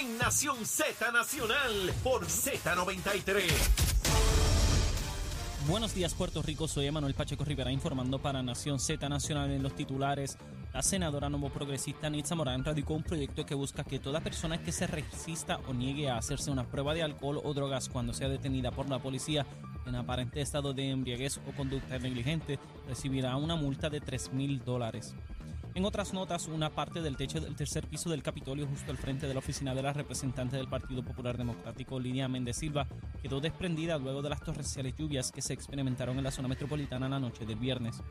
en Nación Z Nacional por Z93. Buenos días Puerto Rico, soy Emanuel Pacheco Rivera informando para Nación Z Nacional en los titulares. La senadora nuevo progresista Nitza Morán radicó un proyecto que busca que toda persona que se resista o niegue a hacerse una prueba de alcohol o drogas cuando sea detenida por la policía en aparente estado de embriaguez o conducta negligente recibirá una multa de 3 mil dólares. En otras notas, una parte del techo del tercer piso del Capitolio, justo al frente de la oficina de la representante del Partido Popular Democrático, Lidia Méndez Silva, quedó desprendida luego de las torrenciales lluvias que se experimentaron en la zona metropolitana la noche del viernes.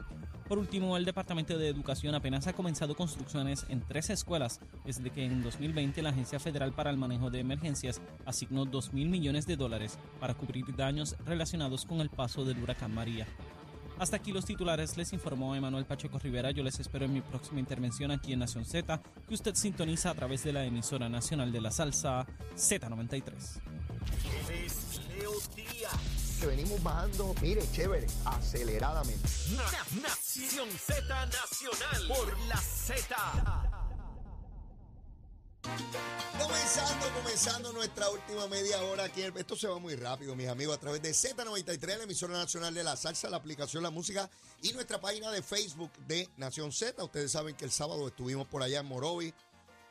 Por último, el Departamento de Educación apenas ha comenzado construcciones en tres escuelas desde que en 2020 la Agencia Federal para el Manejo de Emergencias asignó 2 mil millones de dólares para cubrir daños relacionados con el paso del huracán María. Hasta aquí los titulares, les informó Emanuel Pacheco Rivera. Yo les espero en mi próxima intervención aquí en Nación Z, que usted sintoniza a través de la emisora nacional de la salsa Z93. Es Leo Díaz. que venimos bajando, mire, chévere, aceleradamente. Na- Nación Z Nacional por la Z. Comenzando, comenzando nuestra última media hora aquí. Esto se va muy rápido, mis amigos, a través de Z93, la emisora nacional de la salsa, la aplicación La Música y nuestra página de Facebook de Nación Z. Ustedes saben que el sábado estuvimos por allá en Morovi,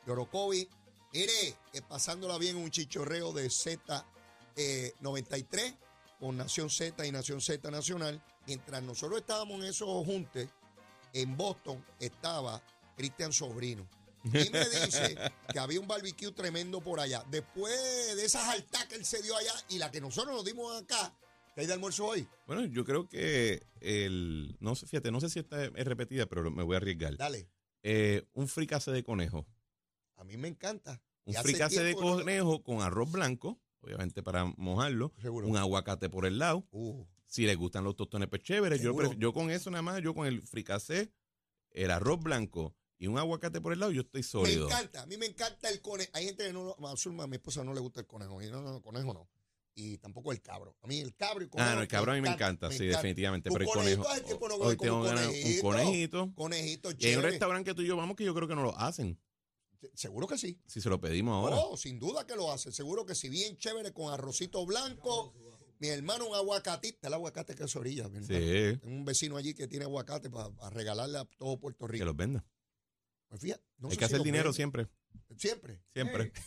Yorocovi. Mire, eh, pasándola bien un chichorreo de Z93 con Nación Z y Nación Z Nacional. Mientras nosotros estábamos en esos juntes, en Boston estaba Cristian Sobrino. Y me dice que había un barbecue tremendo por allá. Después de esas altas que él se dio allá y la que nosotros nos dimos acá, ¿qué hay de almuerzo hoy? Bueno, yo creo que el. No sé, fíjate, no sé si esta es repetida, pero me voy a arriesgar. Dale, Eh, un fricase de conejo. a mí me encanta. Un fricase de no- conejo con arroz blanco, obviamente para mojarlo. Seguro. Un aguacate por el lado. Uh, Si les gustan los tostones, pues chévere. Yo, yo con eso nada más, yo con el fricase, el arroz blanco y un aguacate por el lado, yo estoy me sólido. encanta, a mí me encanta el conejo. Hay gente que no lo. A mi esposa no le gusta el conejo. Y no, no, conejo no. Y tampoco el cabro. A mí el cabro y conejo. Ah, no, el cabrón a mí me encanta, sí, definitivamente. Pero el conejito conejo. no hoy tengo ganas de un conejito. Conejito Y hay un restaurante que tú y yo vamos que yo creo que no lo hacen. Seguro que sí. Si se lo pedimos ahora. Oh, sin duda que lo hace. Seguro que sí, bien chévere con arrocito blanco. Mi hermano, un aguacatista. El aguacate que es orilla. mi. Sí, Tengo un vecino allí que tiene aguacate para regalarle a todo Puerto que Rico. los venda. Pues fíjate, no Hay sé que si hacer dinero siempre. Siempre. Siempre.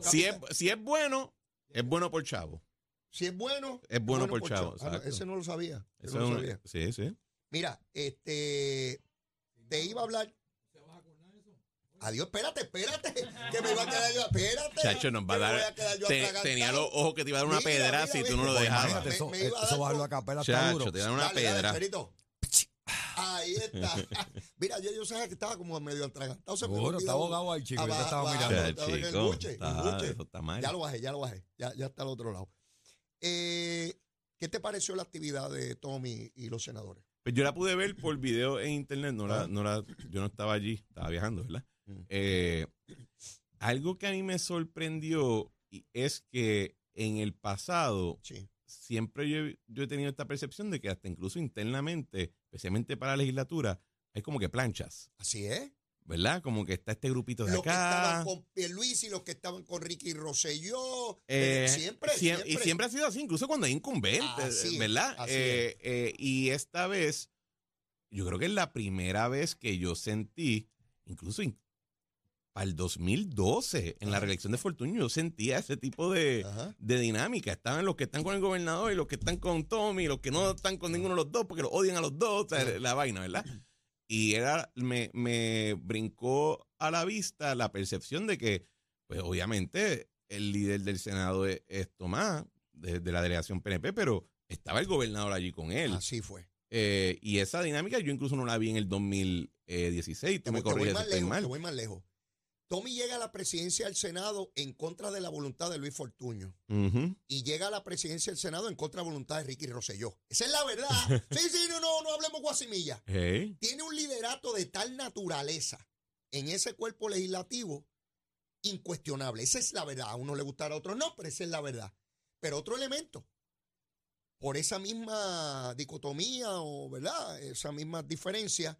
Si es, si es bueno, es bueno por chavo. si es bueno. Es bueno por chavo, Ah, no, exacto. ese no lo sabía. ese Eso no lo sabía. sí, sí. Mira, este. Te iba a hablar. Adiós, espérate, espérate. Que me iba a quedar yo. Espérate. Chacho, nos va a que me dar. a te- tenía los ojos que te iba a dar una Mira, pedra mira, si tú no lo Pues dejabas. Me- eso, a eso dar bajarlo a capela está Chacho, duro. te dan una Dale, pedra. Ahí está. Mira, yo, yo sabía que estaba como medio atragantado. Se me Seguro, está abogado ahí, chico. Yo estaba abajo. mirando. Ya, estaba en el chico, buche, está- el buche. eso está mal. Ya lo bajé, ya lo bajé. Ya, ya está al otro lado. Eh, ¿Qué te pareció la actividad de Tommy y los senadores? Pues yo la pude ver por video en internet, no la, Ah. no la, yo no estaba allí, estaba viajando, ¿verdad? Mm. Eh, algo que a mí me sorprendió es que en el pasado Sí. siempre yo, he- yo he tenido esta percepción de que hasta incluso internamente, especialmente para la legislatura, hay como que planchas, Así es. ¿verdad? Como que está este grupito de Los que estaban acá. con Pierluisi, los que estaban con Ricky Rosselló. Eh, siempre, siem- siempre. Y siempre ha sido así, incluso cuando hay incumbentes, Así es, ¿verdad? así Eh, eh, y esta vez, yo creo que es la primera vez que yo sentí, incluso in- el 2012, en la reelección de Fortuño, yo sentía ese tipo de, de dinámica. Estaban los que están con el gobernador y los que están con Tommy, los que no están con ninguno de los dos, porque los odian a los dos, o sea, Sí. la vaina, ¿verdad? Y era, me, me brincó a la vista la percepción de que, pues obviamente, el líder del Senado es, es Tomás, de, de la delegación PNP, pero estaba el gobernador allí con él. Así fue. Eh, y esa dinámica yo incluso no la vi en el 2016. Tú Te me voy- te voy corriges si más estoy lejos, mal. te voy más lejos. Tommy llega a la presidencia del Senado en contra de la voluntad de Luis Fortuño. Y llega a la presidencia del Senado en contra de la voluntad de Ricky Rosselló. Esa es la verdad. Sí, sí, no, no, no hablemos guasimilla. Hey. Tiene un liderato de tal naturaleza en ese cuerpo legislativo incuestionable. Esa es la verdad. A uno le gustará, a otro no, pero esa es la verdad. Pero otro elemento, por esa misma dicotomía o, ¿verdad? Esa misma diferencia,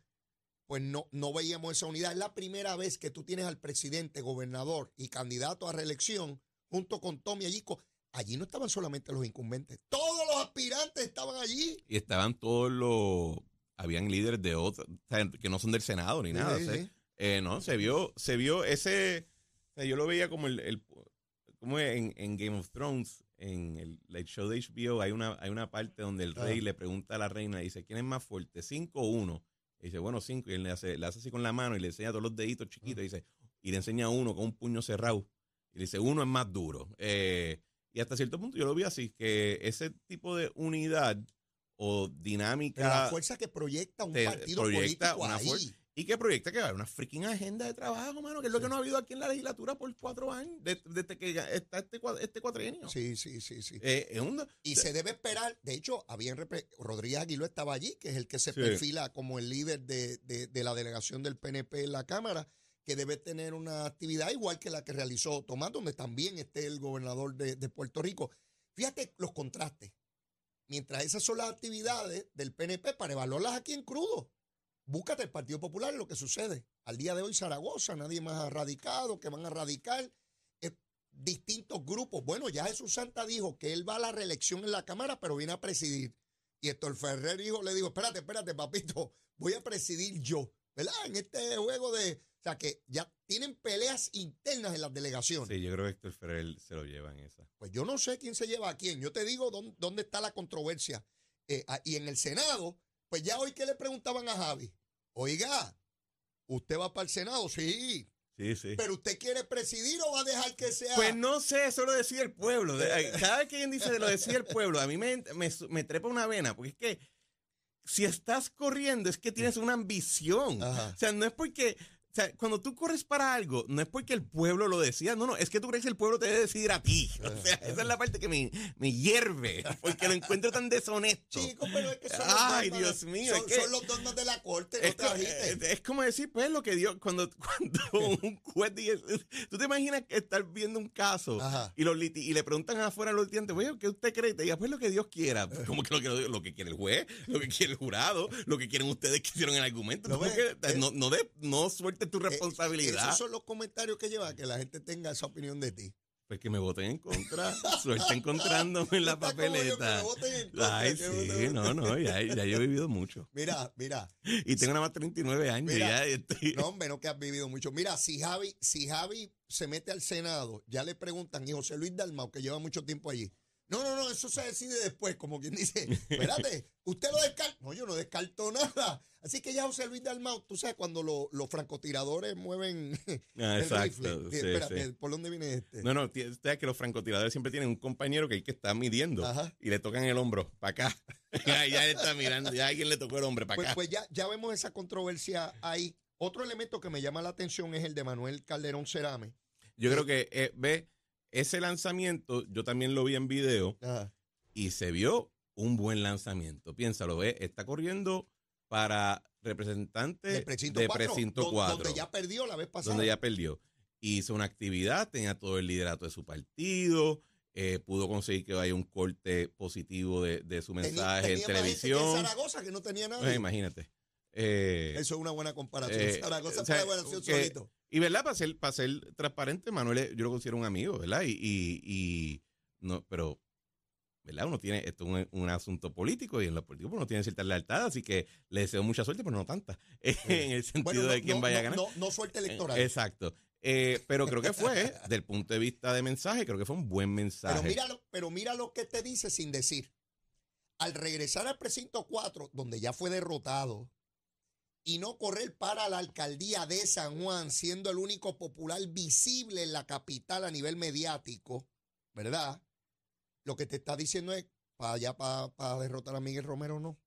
pues no, no veíamos esa unidad. Es la primera vez que tú tienes al presidente, gobernador y candidato a reelección junto con Tommy allí. co- Allí no estaban solamente los incumbentes, todos los aspirantes estaban allí. Y estaban todos los. Habían líderes de otros, que no son del Senado ni nada. Sí, o sea, sí. eh, no, se vio, se vio ese. o sea, yo lo veía como el. el- como en, en Game of Thrones, en el, el show de HBO, hay una, hay una parte donde el rey Ah. le pregunta a la reina, dice, ¿quién es más fuerte, cinco o uno? Y dice, bueno, cinco. Y él le hace, le hace así con la mano y le enseña todos los deditos chiquitos. Y dice, y le enseña uno con un puño cerrado. Y le dice, uno es más duro. Eh, y hasta cierto punto yo lo vi así, que ese tipo de unidad o dinámica Pero la fuerza que proyecta un partido proyecta político una ahí. Y que proyecta que va a haber una freaking agenda de trabajo, mano, que es lo que no ha habido aquí en la legislatura por cuatro años, de- desde que está este, este cuatrienio. Sí, sí, sí, sí. Eh, es un- Y se debe esperar, de hecho, repre- Rodríguez Aguiló estaba allí, que es el que se Sí. perfila como el líder de, de- de la delegación del PNP en la Cámara, que debe tener una actividad igual que la que realizó Tomás, donde también esté el gobernador de, de Puerto Rico. Fíjate los contrastes. Mientras esas son las actividades del PNP, para evaluarlas aquí en crudo, búscate el Partido Popular lo que sucede. Al día de hoy, Zaragoza, nadie más ha radicado, que van a radicar. Eh, distintos grupos. Bueno, ya Jesús Santa dijo que él va a la reelección en la Cámara, pero viene a presidir. Y Héctor Ferrer hijo le dijo, espérate, espérate, papito, voy a presidir yo. ¿Verdad? En este juego de... O sea, que ya tienen peleas internas en las delegaciones. Sí, yo creo que Héctor Ferrer se lo lleva en esa. Pues yo no sé quién se lleva a quién. Yo te digo dónde, dónde está la controversia. Eh, y en el Senado, pues ya hoy que le preguntaban a Javi, oiga, ¿usted va para el Senado? Sí. Sí, sí. ¿Pero usted quiere presidir o va a dejar que sea? Pues no sé, eso lo decía el pueblo. Cada vez que alguien dice lo decía el pueblo, a mí me, me, me trepa una vena, porque es que si estás corriendo es que tienes una ambición. Ajá. O sea, no es porque... O sea, cuando tú corres para algo, no es porque el pueblo lo decía, no, no, es que tú crees que el pueblo te debe decidir a ti. O sea, esa es la parte que me, me hierve, porque lo encuentro tan deshonesto. Pero es que son Ay, los Dios mío, Son, es que- son los dogmas de la corte, no Es, te agites. eh, es como decir, pues, lo que dio cuando, cuando un juez dice, tú te imaginas que estar viendo un caso Ajá. y, los liti- y le preguntan afuera a los litigantes, oye, ¿qué usted cree? Y te diga, pues lo que Dios quiera. Como que lo que, lo que quiere el juez, lo que quiere el jurado, lo que quieren ustedes que hicieron el argumento. ¿Lo Tú ves? que- no, no, de- no tu Eh, responsabilidad. Esos son los comentarios que lleva que la gente tenga esa opinión de ti. Pues que me voten en contra, suerte encontrándome en la yo, que me papeleta. voten en contra, Ay, que me sí, no, no, ya, ya yo he vivido mucho. Mira, mira. Y tengo nada más 39 años. Mira, ya estoy- No, hombre, no que has vivido mucho. Mira, si Javi, si Javi se mete al Senado, ya le preguntan, y José Luis Dalmau, que lleva mucho tiempo allí. No, no, no, eso se decide después, como quien dice, espérate, usted lo descarta. No, yo no descarto nada. Así que ya José Luis Dalmau, tú sabes, cuando lo- los francotiradores mueven Ah, el exacto. rifle. sí, espérate, sí. ¿por dónde viene este? No, no, t- sabes que los francotiradores siempre tienen un compañero que hay que estar midiendo Ajá. y le tocan el hombro para acá. ya, ya está mirando, ya alguien le tocó el hombre para Pues, acá. pues ya, ya vemos esa controversia ahí. Otro elemento que me llama la atención es el de Manuel Calderón Cerame. Yo creo que, eh, ve, ese lanzamiento, yo también lo vi en video Ajá. y se vio un buen lanzamiento. Piénsalo, ve, está corriendo para representante De precinto de 4, precinto don- 4. donde ya perdió la vez pasada. donde ya perdió. Hizo una actividad, tenía todo el liderato de su partido, eh, pudo conseguir que haya un corte positivo de, de su mensaje tenía en más gente que televisión. Zaragoza que no tenía nada. Pues, imagínate. Eh, Eso es una buena comparación. eh, Zaragoza o sea, fue la que- solito. Y verdad, para ser, para ser transparente, Manuel, yo lo considero un amigo, ¿verdad? Y, y, y no, pero, ¿verdad? Uno tiene, esto es un, un asunto político y en lo político uno tiene cierta lealtad, así que le deseo mucha suerte, pero no tanta, en el sentido Bueno, no, de quién no, vaya a ganar. No, suerte electoral. Eh, Exacto. Eh, pero creo que fue, del punto de vista de mensaje, creo que fue un buen mensaje. pero, mira lo, pero mira lo que te dice sin decir. Al regresar al precinto 4, donde ya fue derrotado, y no correr para la alcaldía de San Juan, siendo el único popular visible en la capital a nivel mediático, ¿verdad? Lo que te está diciendo es, para allá, para, derrotar a Miguel Romero, no.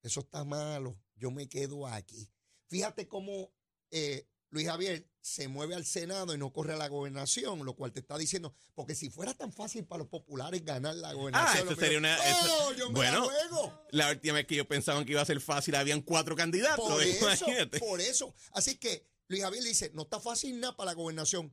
Eso está malo. Yo me quedo aquí. Fíjate cómo eh, Luis Javier se mueve al Senado y no corre a la gobernación, lo cual te está diciendo, porque si fuera tan fácil para los populares ganar la gobernación, eso lo sería una- eso- ¡Oh, yo me bueno, la juego! La última vez que yo pensaba que iba a ser fácil, habían cuatro candidatos. Por eso, imagínate. por eso. Así que Luis Javier dice, no está fácil nada para la gobernación.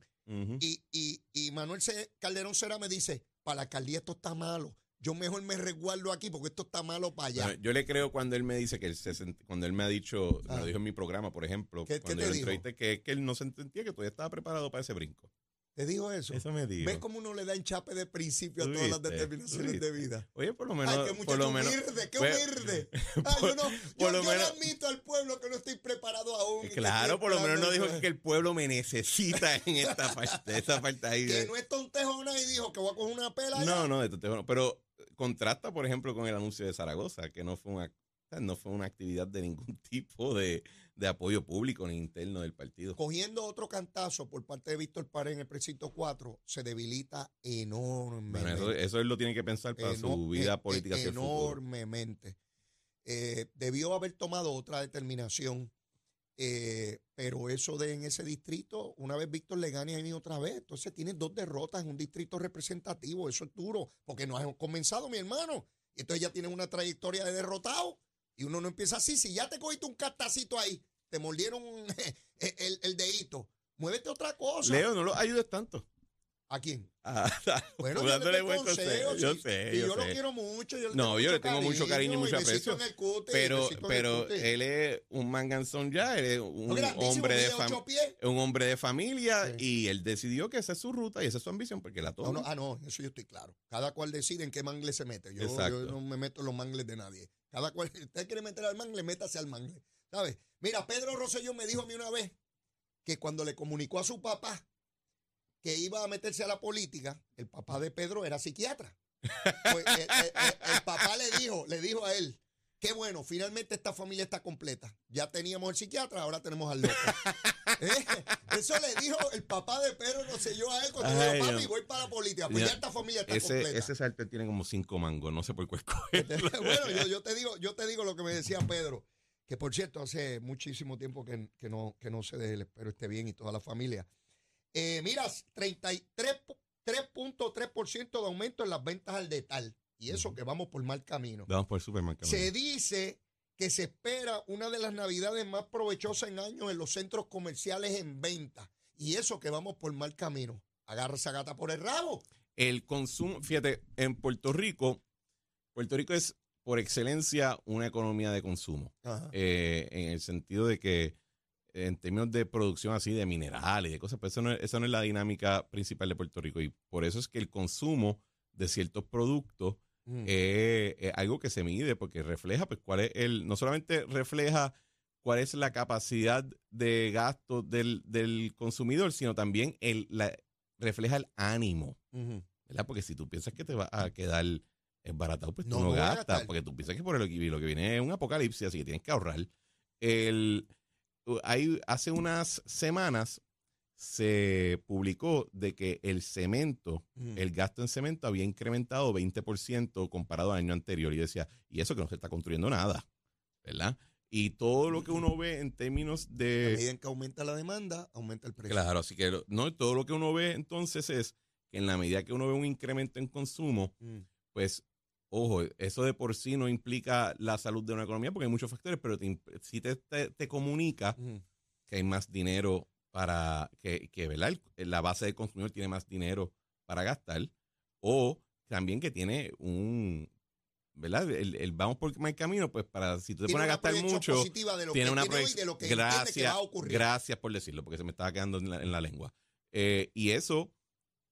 Y, y, y Manuel Calderón Cera me dice, para la alcaldía esto está malo. Yo mejor me resguardo aquí porque esto está malo para allá. Bueno, yo le creo cuando él me dice que él se sent- cuando él me ha dicho, me Ah. lo dijo en mi programa, por ejemplo, ¿Qué- qué cuando te yo dijo? que, que él no se sentía que todavía estaba preparado para ese brinco. ¿Te dijo eso? Eso me dijo. ¿Ves cómo uno le da enchape de principio a todas las determinaciones de vida? Oye, por lo menos, Ay, qué por muchacho lo menos, humilde, qué pues, humilde. Ay, por- yo no, yo, lo yo menos- le admito al pueblo que no estoy preparado aún. Claro, por lo menos no dijo que el pueblo me necesita en esta parte, esa parte ahí. Que no es tontejona y dijo que voy a coger una pela. No, no, de Totejo no. Pero contrasta, por ejemplo, con el anuncio de Zaragoza, que no fue una, no fue una actividad de ningún tipo de, de apoyo público ni interno del partido. Cogiendo otro cantazo por parte de Víctor Pared en el precinto 4, se debilita enormemente. Bueno, eso, eso él lo tiene que pensar para su vida e- política e- hacia el futuro. Enormemente. Eh, debió haber tomado otra determinación, eh, pero eso de en ese distrito, una vez Víctor le gane ahí otra vez, entonces tiene dos derrotas en un distrito representativo, eso es duro, porque no has comenzado, mi hermano, y entonces ya tienes una trayectoria de derrotado, y uno no empieza así, si ya te cogiste un castacito ahí, te mordieron el, el, el dedito, muévete otra cosa. Leo, no lo ayudes tanto. ¿A quién? Ah, Bueno, yo le buen consejo. Yo sé, yo lo quiero mucho. Yo le No, tengo yo le tengo mucho cariño y mucho aprecio, Pero, pero él es un manganzón ya, él es un No, hombre de un hombre de familia Sí. y él decidió que esa es su ruta y esa es su ambición porque la No, toma. no, ah, no, eso yo estoy claro. Cada cual decide en qué mangle se mete. Yo, yo no me meto en los mangles de nadie. Cada cual, si usted quiere meter al mangle, métase al mangle. ¿Sabes? Mira, Pedro Rosselló me dijo a mí una vez que cuando le comunicó a su papá que iba a meterse a la política, el papá de Pedro era psiquiatra. Pues, el, el- el- el papá le dijo, le dijo a él, qué bueno, finalmente esta familia está completa. Ya teníamos el psiquiatra, ahora tenemos al loco. ¿Eh? Eso le dijo el papá de Pedro Rosselló a él cuando Ay, dijo, papi, voy para la política. Pues Ya, ya esta familia está ese, completa. ese sartén tiene como cinco mangos, no sé por cuál escoger. bueno, yo, yo te digo, yo te digo lo que me decía Pedro, que por cierto, hace muchísimo tiempo que, que no, que no sé de él, espero esté bien y toda la familia. Eh, mira, 33 po- 3.3% de aumento en las ventas al detal. Y eso que vamos por mal camino. Vamos por el supermercado. Se dice que se espera una de las navidades más provechosas en años en los centros comerciales en venta. Y eso que vamos por mal camino. Agarra esa gata por el rabo. El consumo, fíjate, en Puerto Rico, Puerto Rico es por excelencia una economía de consumo. eh, en el sentido de que en términos de producción así de minerales y de cosas, pues eso no, es- esa no es la dinámica principal de Puerto Rico y por eso es que el consumo de ciertos productos Mm. eh, es algo que se mide porque refleja pues cuál es el, no solamente refleja cuál es la capacidad de gasto del, del consumidor, sino también el, la, refleja el ánimo. ¿verdad? Porque si tú piensas que te va a quedar embaratado, pues tú No, no, no gastas, porque tú piensas que por lo que, lo que viene es un apocalipsis, así que tienes que ahorrar. El, hay, hace unas semanas se publicó de que el cemento, Ujú. el gasto en cemento había incrementado 20% comparado al año anterior. Y decía, y eso que no se está construyendo nada, ¿verdad? Y todo lo que uno ve en términos A de... medida en que aumenta la demanda, aumenta el precio. Claro, así que no todo lo que uno ve entonces es que en la medida que uno ve un incremento en consumo, Mm. pues, ojo, eso de por sí no implica la salud de una economía porque hay muchos factores, pero te sí te, te, te comunica que hay más dinero para que, que ¿verdad? La base del consumidor tiene más dinero para gastar o también que tiene un, ¿verdad? El, el vamos por mal camino, pues para si tú te pones a gastar mucho, tiene que una proyección. que que Gracias, va a ocurrir. gracias por decirlo, porque se me estaba quedando en la, en la lengua. Eh, y eso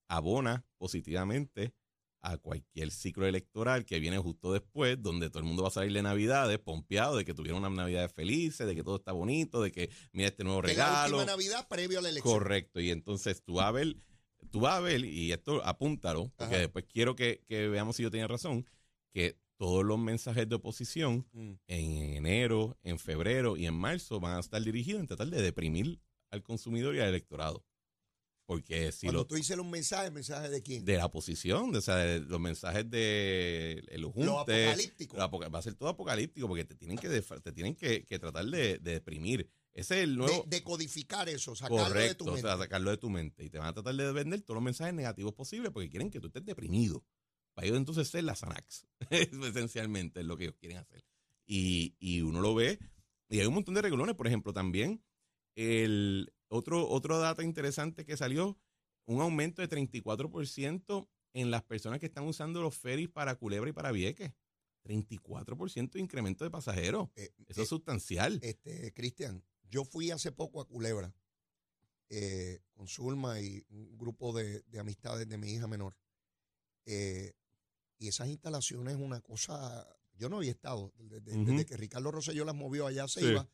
abona positivamente a cualquier ciclo electoral que viene justo después, donde todo el mundo va a salir de Navidades pompeado de que tuvieron unas Navidades felices, de que todo está bonito, de que mira este nuevo Que es la regalo. última Navidad previo a la elección. Correcto. Y entonces tú vas a ver, tú vas a ver, y esto apúntalo, porque Ajá. después quiero que, que veamos si yo tenía razón, que todos los mensajes de oposición Mm. en enero, en febrero y en marzo van a estar dirigidos en tratar de deprimir al consumidor y al electorado. Porque si Cuando lo tú dices los mensajes, ¿mensajes de quién? de la oposición, de, o sea, de los mensajes de el Lo junte, apocalíptico. lo apoca- va a ser todo apocalíptico porque te tienen que te tienen que, que tratar de, de deprimir. Ese es el nuevo de, de codificar eso, sacarlo de tu o mente. sea, sacarlo de tu mente y te van a tratar de vender todos los mensajes negativos posibles porque quieren que tú estés deprimido. Para ellos entonces ser la Xanax, Eso esencialmente es lo que ellos quieren hacer. Y, y uno lo ve y hay un montón de reglones, por ejemplo, también el otro otro data interesante que salió un aumento de 34% en las personas que están usando los ferries para Culebra y para Vieques. 34% de incremento de pasajeros. Eh, Eso eh, es sustancial. Este, Cristian, yo fui hace poco a Culebra eh, con Zulma y un grupo de, de amistades de mi hija menor. Y esas instalaciones es una cosa, yo no había estado, desde, que Ricardo Rosselló las movió allá se Sí. iba,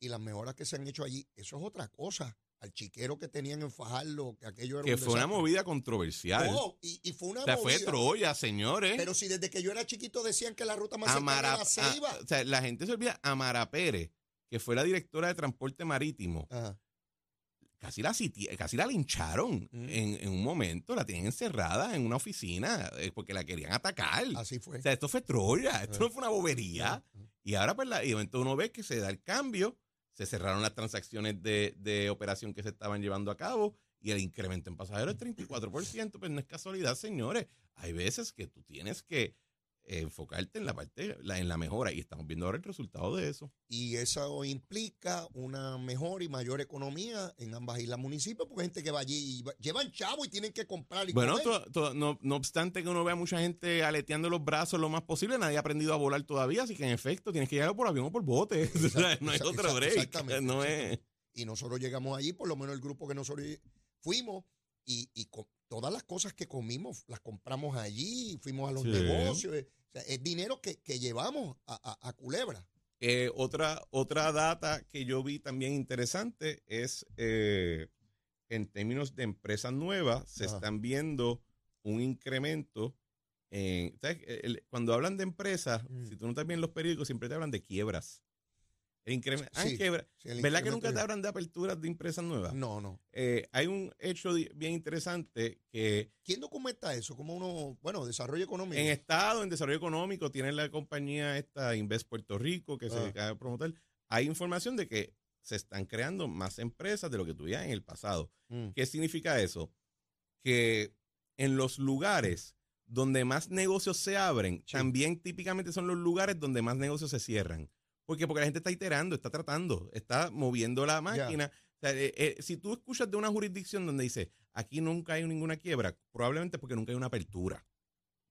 y las mejoras que se han hecho allí, eso es otra cosa. Al chiquero que tenían en Fajardo, que aquello era que un fue una desastre. movida controversial. No, y, y fue una o sea, fue movida. Troya, señores. Pero si desde que yo era chiquito decían que la ruta más cercana Amara, era la a- Ceiba. o sea, la gente se olvida. Amara Pérez, que fue la directora de transporte marítimo, Ajá. casi la, casi la lincharon Mm. en, en un momento. La tienen encerrada en una oficina eh, porque la querían atacar. Así fue. O sea, esto fue Troya, esto Ah. no fue una bobería. Ajá. Y ahora, pues, la, y momento uno ve que se da el cambio, se cerraron las transacciones de, de operación que se estaban llevando a cabo y el incremento en pasajeros es 34%. Pues no es casualidad, señores. Hay veces que tú tienes que enfocarte en la parte, la- en la mejora y estamos viendo ahora el resultado de eso. Y eso implica una mejor y mayor economía en ambas islas municipios, porque hay gente que va allí y va- llevan chavo y tienen que comprar y Bueno, no, no obstante que uno vea mucha gente aleteando los brazos lo más posible, nadie ha aprendido a volar todavía, así que en efecto tienes que llegar por avión o por bote. No hay Exacto, exacto, break. exactamente, no es. exactamente. Y nosotros llegamos allí, por lo menos el grupo que nosotros fuimos, y, y todas las cosas que comimos las compramos allí, fuimos a los Sí. negocios. eh, O sea, es dinero que, que llevamos a, a- a Culebra. Eh, otra, otra data que yo vi también interesante es eh, en términos de empresas nuevas, se Ajá. están viendo un incremento. En, cuando hablan de empresas, Mm. si tú no estás bien en los periódicos, siempre te hablan de quiebras. El incremento, ah, Sí, ¿Verdad que nunca te hablan de aperturas de empresas nuevas? No, no. Eh, hay un hecho bien interesante que ¿Quién documenta eso? Como uno, bueno, desarrollo económico. en Estado, en desarrollo económico, tienen la compañía esta Invest Puerto Rico que se Ah. dedica a promover. Hay información de que se están creando más empresas de lo que tuvieron en el pasado. Mm. ¿Qué significa eso? Que en los lugares donde más negocios se abren, Sí. también típicamente son los lugares donde más negocios se cierran. ¿Por qué? Porque la gente está iterando, está tratando, está moviendo la máquina. O sea, eh, eh, si tú escuchas de una jurisdicción donde dice, aquí nunca hay ninguna quiebra, probablemente porque nunca hay una apertura,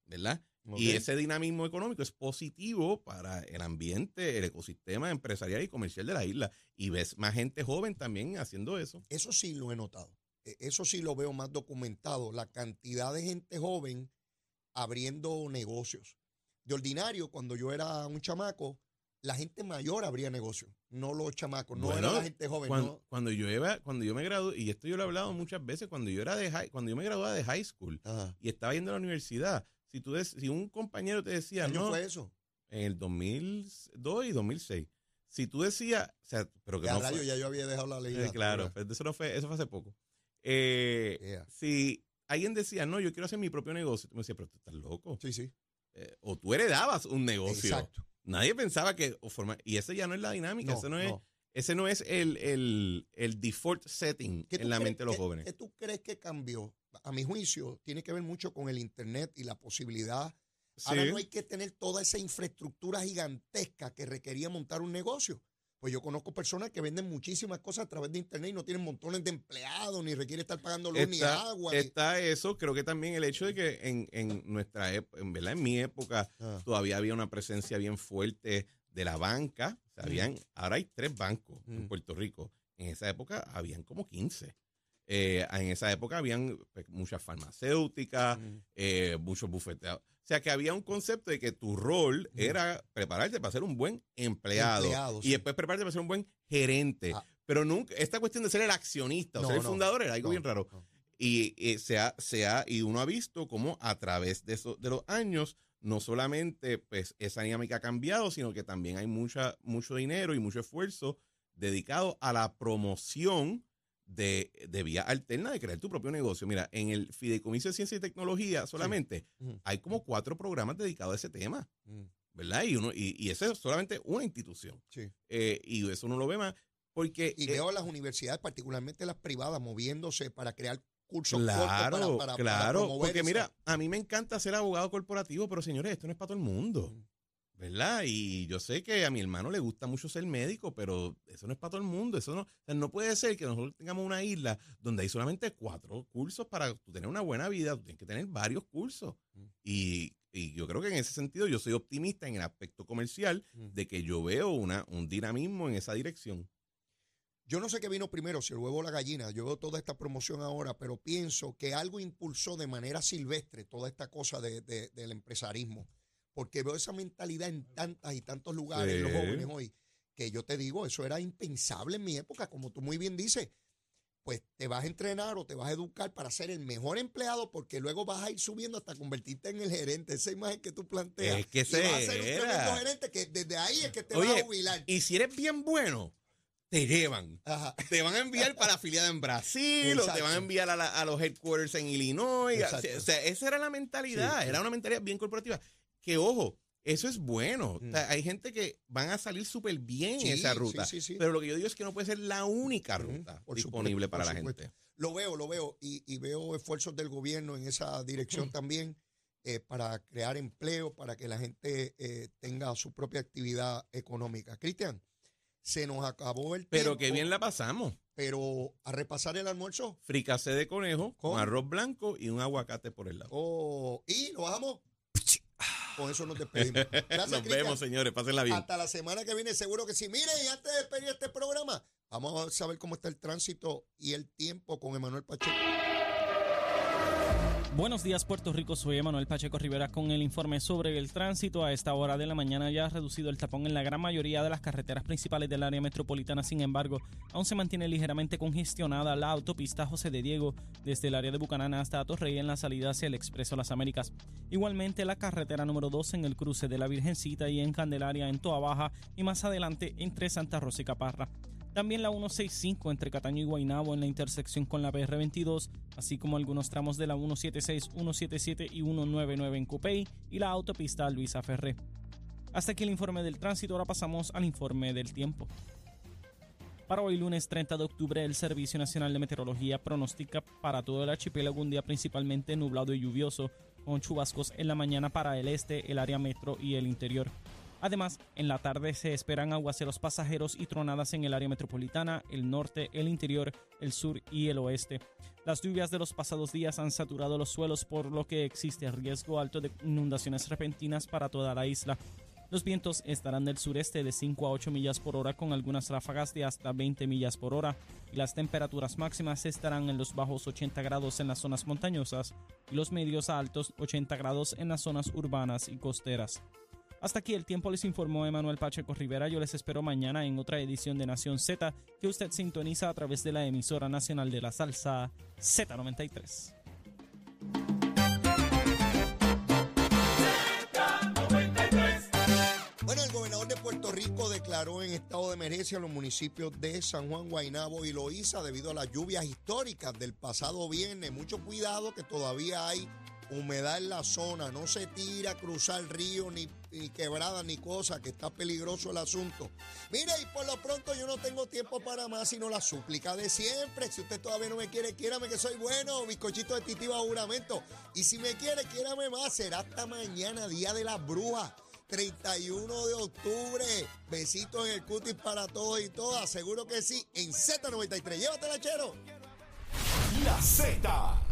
¿verdad? Y ese dinamismo económico es positivo para el ambiente, el ecosistema empresarial y comercial de la isla. Y ves más gente joven también haciendo eso. Eso sí lo he notado. E- Eso sí lo veo más documentado. La cantidad de gente joven abriendo negocios. De ordinario, cuando yo era un chamaco, la gente mayor abría negocios, no los chamacos, no Bueno, era la gente joven. Cuando, no. cuando yo iba, cuando yo me gradué, y esto yo lo he hablado muchas veces, cuando yo era de high- cuando yo me graduaba de high school Ajá. y estaba yendo a la universidad, si tú des- si un compañero te ¿Qué decía, año no, fue eso? en el 2002 y 2006, si tú decías, o sea, pero que Ya, no rayo, fue- ya yo había dejado la ley. Eh, claro, pero eso no fue, eso fue hace poco. Eh, Yeah. Si alguien decía, no, yo quiero hacer mi propio negocio, tú me decías, pero tú estás loco. Sí, sí. Eh, o tú heredabas un negocio. Exacto. Nadie pensaba que forma- y ese ya no es la dinámica, No, ese no es, ese no es el, el- el default setting ¿Qué en la mente de los qué- jóvenes. ¿Qué tú crees que cambió? A mi juicio, tiene que ver mucho con el Internet y la posibilidad. Ahora no hay que tener toda esa infraestructura gigantesca que requería montar un negocio. Pues yo conozco personas que venden muchísimas cosas a través de Internet y no tienen montones de empleados, ni requiere estar pagando luz ni Está, agua. ni- está eso, creo que también el hecho de que en, en nuestra época, en verdad, en mi época, Ah, todavía había una presencia bien fuerte de la banca. O sea, Mm. ahora hay tres bancos en Mm. Puerto Rico. En esa época habían como 15. Eh, en esa época habían pues, muchas farmacéuticas, mm, eh, muchos bufetes. O sea, que había un concepto de que tu rol Mm. era prepararte para ser un buen empleado, Empleado, y sí. después prepararte para ser un buen gerente. Ah. Pero nunca, esta cuestión de ser el accionista o ser el no, fundador era algo no, bien raro. Y, eh, se ha- se ha- y uno ha visto cómo a través de, eso, de los años, no solamente pues, esa dinámica ha cambiado, sino que también hay mucha, mucho dinero y mucho esfuerzo dedicado a la promoción de, de vía alterna de crear tu propio negocio. Mira, en el Fideicomiso de Ciencia y Tecnología solamente hay como cuatro programas dedicados a ese tema, ¿verdad? Y, uno, y, y eso es solamente una institución. sí. Eh, y eso uno lo ve más porque... Y eh, veo a las universidades, particularmente las privadas, moviéndose para crear cursos Claro, para, para- para claro. porque esa- mira, a mí me encanta ser abogado corporativo, pero señores, esto no es para todo el mundo. ¿Verdad? Y yo sé que a mi hermano le gusta mucho ser médico, pero eso no es para todo el mundo. Eso no, o sea, no puede ser que nosotros tengamos una isla donde hay solamente cuatro cursos para tú tener una buena vida. Tú tienes que tener varios cursos. Mm. Y, y yo creo que en ese sentido yo soy optimista en el aspecto comercial Mm. de que yo veo una, un dinamismo en esa dirección. Yo no sé qué vino primero, si el huevo o la gallina. Yo veo toda esta promoción ahora, pero pienso que algo impulsó de manera silvestre toda esta cosa de- de- del empresarismo. Porque veo esa mentalidad en tantas y tantos lugares, Sí. los jóvenes hoy, que yo te digo, eso era impensable en mi época, como tú muy bien dices. Pues te vas a entrenar o te vas a educar para ser el mejor empleado, porque luego vas a ir subiendo hasta convertirte en el gerente. Esa imagen que tú planteas. Es que y vas a ser un tremendo gerente que desde ahí es que te Oye, vas a jubilar. Y si eres bien bueno, te llevan. Ajá. Te van a enviar para la afiliada en Brasil o te Exacto. van a enviar a, la- a los headquarters en Illinois. Exacto. O sea, esa era la mentalidad. Sí, sí. Era una mentalidad bien corporativa. Que ojo, eso es bueno. Mm. O sea, hay gente que van a salir súper bien Sí, en esa ruta. sí, sí. Pero lo que yo digo es que no puede ser la única ruta disponible supuesto, para la supuesto. gente. Lo veo, lo veo y, y veo esfuerzos del gobierno en esa dirección también eh, para crear empleo, para que la gente eh, tenga su propia actividad económica. Cristian, se nos acabó el Pero tiempo. qué bien la pasamos. Pero a repasar el almuerzo. Fricacé de conejo ¿Con? con arroz blanco y un aguacate por el lado. oh, y lo bajamos. Con eso nos despedimos. Gracias, Nos Cristian. vemos, señores. Pásenla bien. Hasta la semana que viene, seguro que sí. Miren, y antes de despedir este programa, vamos a saber cómo está el tránsito y el tiempo con Emanuel Pacheco. Buenos días Puerto Rico, soy Emanuel Pacheco Rivera con el informe sobre el tránsito. A esta hora de la mañana ya ha reducido el tapón en la gran mayoría de las carreteras principales del área metropolitana. Sin embargo, aún se mantiene ligeramente congestionada la autopista José de Diego desde el área de Bucanana hasta Atorrey en la salida hacia el Expreso Las Américas. Igualmente la carretera número 2 en el cruce de la Virgencita y en Candelaria en Toa Baja y más adelante entre Santa Rosa y Caparra. También la 165 entre Cataño y Guaynabo en la intersección con la PR22, así como algunos tramos de la 176, 177 y 199 en Cupey y la autopista Luisa Ferré. Hasta aquí el informe del tránsito, ahora pasamos al informe del tiempo. Para hoy lunes 30 de octubre, el Servicio Nacional de Meteorología pronostica para todo el archipiélago un día principalmente nublado y lluvioso, con chubascos en la mañana para el este, el área metro y el interior. Además, en la tarde se esperan aguaceros pasajeros y tronadas en el área metropolitana, el norte, el interior, el sur y el oeste. Las lluvias de los pasados días han saturado los suelos por lo que existe riesgo alto de inundaciones repentinas para toda la isla. Los vientos estarán del sureste de 5 a 8 millas por hora con algunas ráfagas de hasta 20 millas por hora y las temperaturas máximas estarán en los bajos 80 grados en las zonas montañosas y los medios a altos 80 grados en las zonas urbanas y costeras. Hasta aquí el tiempo les informó Emanuel Pacheco Rivera. Yo les espero mañana en otra edición de Nación Z que usted sintoniza a través de la emisora nacional de la salsa Z93. Bueno, el gobernador de Puerto Rico declaró en estado de emergencia los municipios de San Juan, Guaynabo y Loíza debido a las lluvias históricas del pasado viernes. Mucho cuidado que todavía hay humedad en la zona. No se tira a cruzar río ni, ni quebrada ni cosa, que está peligroso el asunto. Mire, y por lo pronto yo no tengo tiempo para más, sino la súplica de siempre. Si usted todavía no me quiere, quiérame que soy bueno, bizcochito de titiba juramento. Y si me quiere, quiérame más. Será hasta mañana, Día de las Brujas. 31 de octubre. Besitos en el cutis para todos y todas. Seguro que sí. En Z93. Llévatela, chero. La Z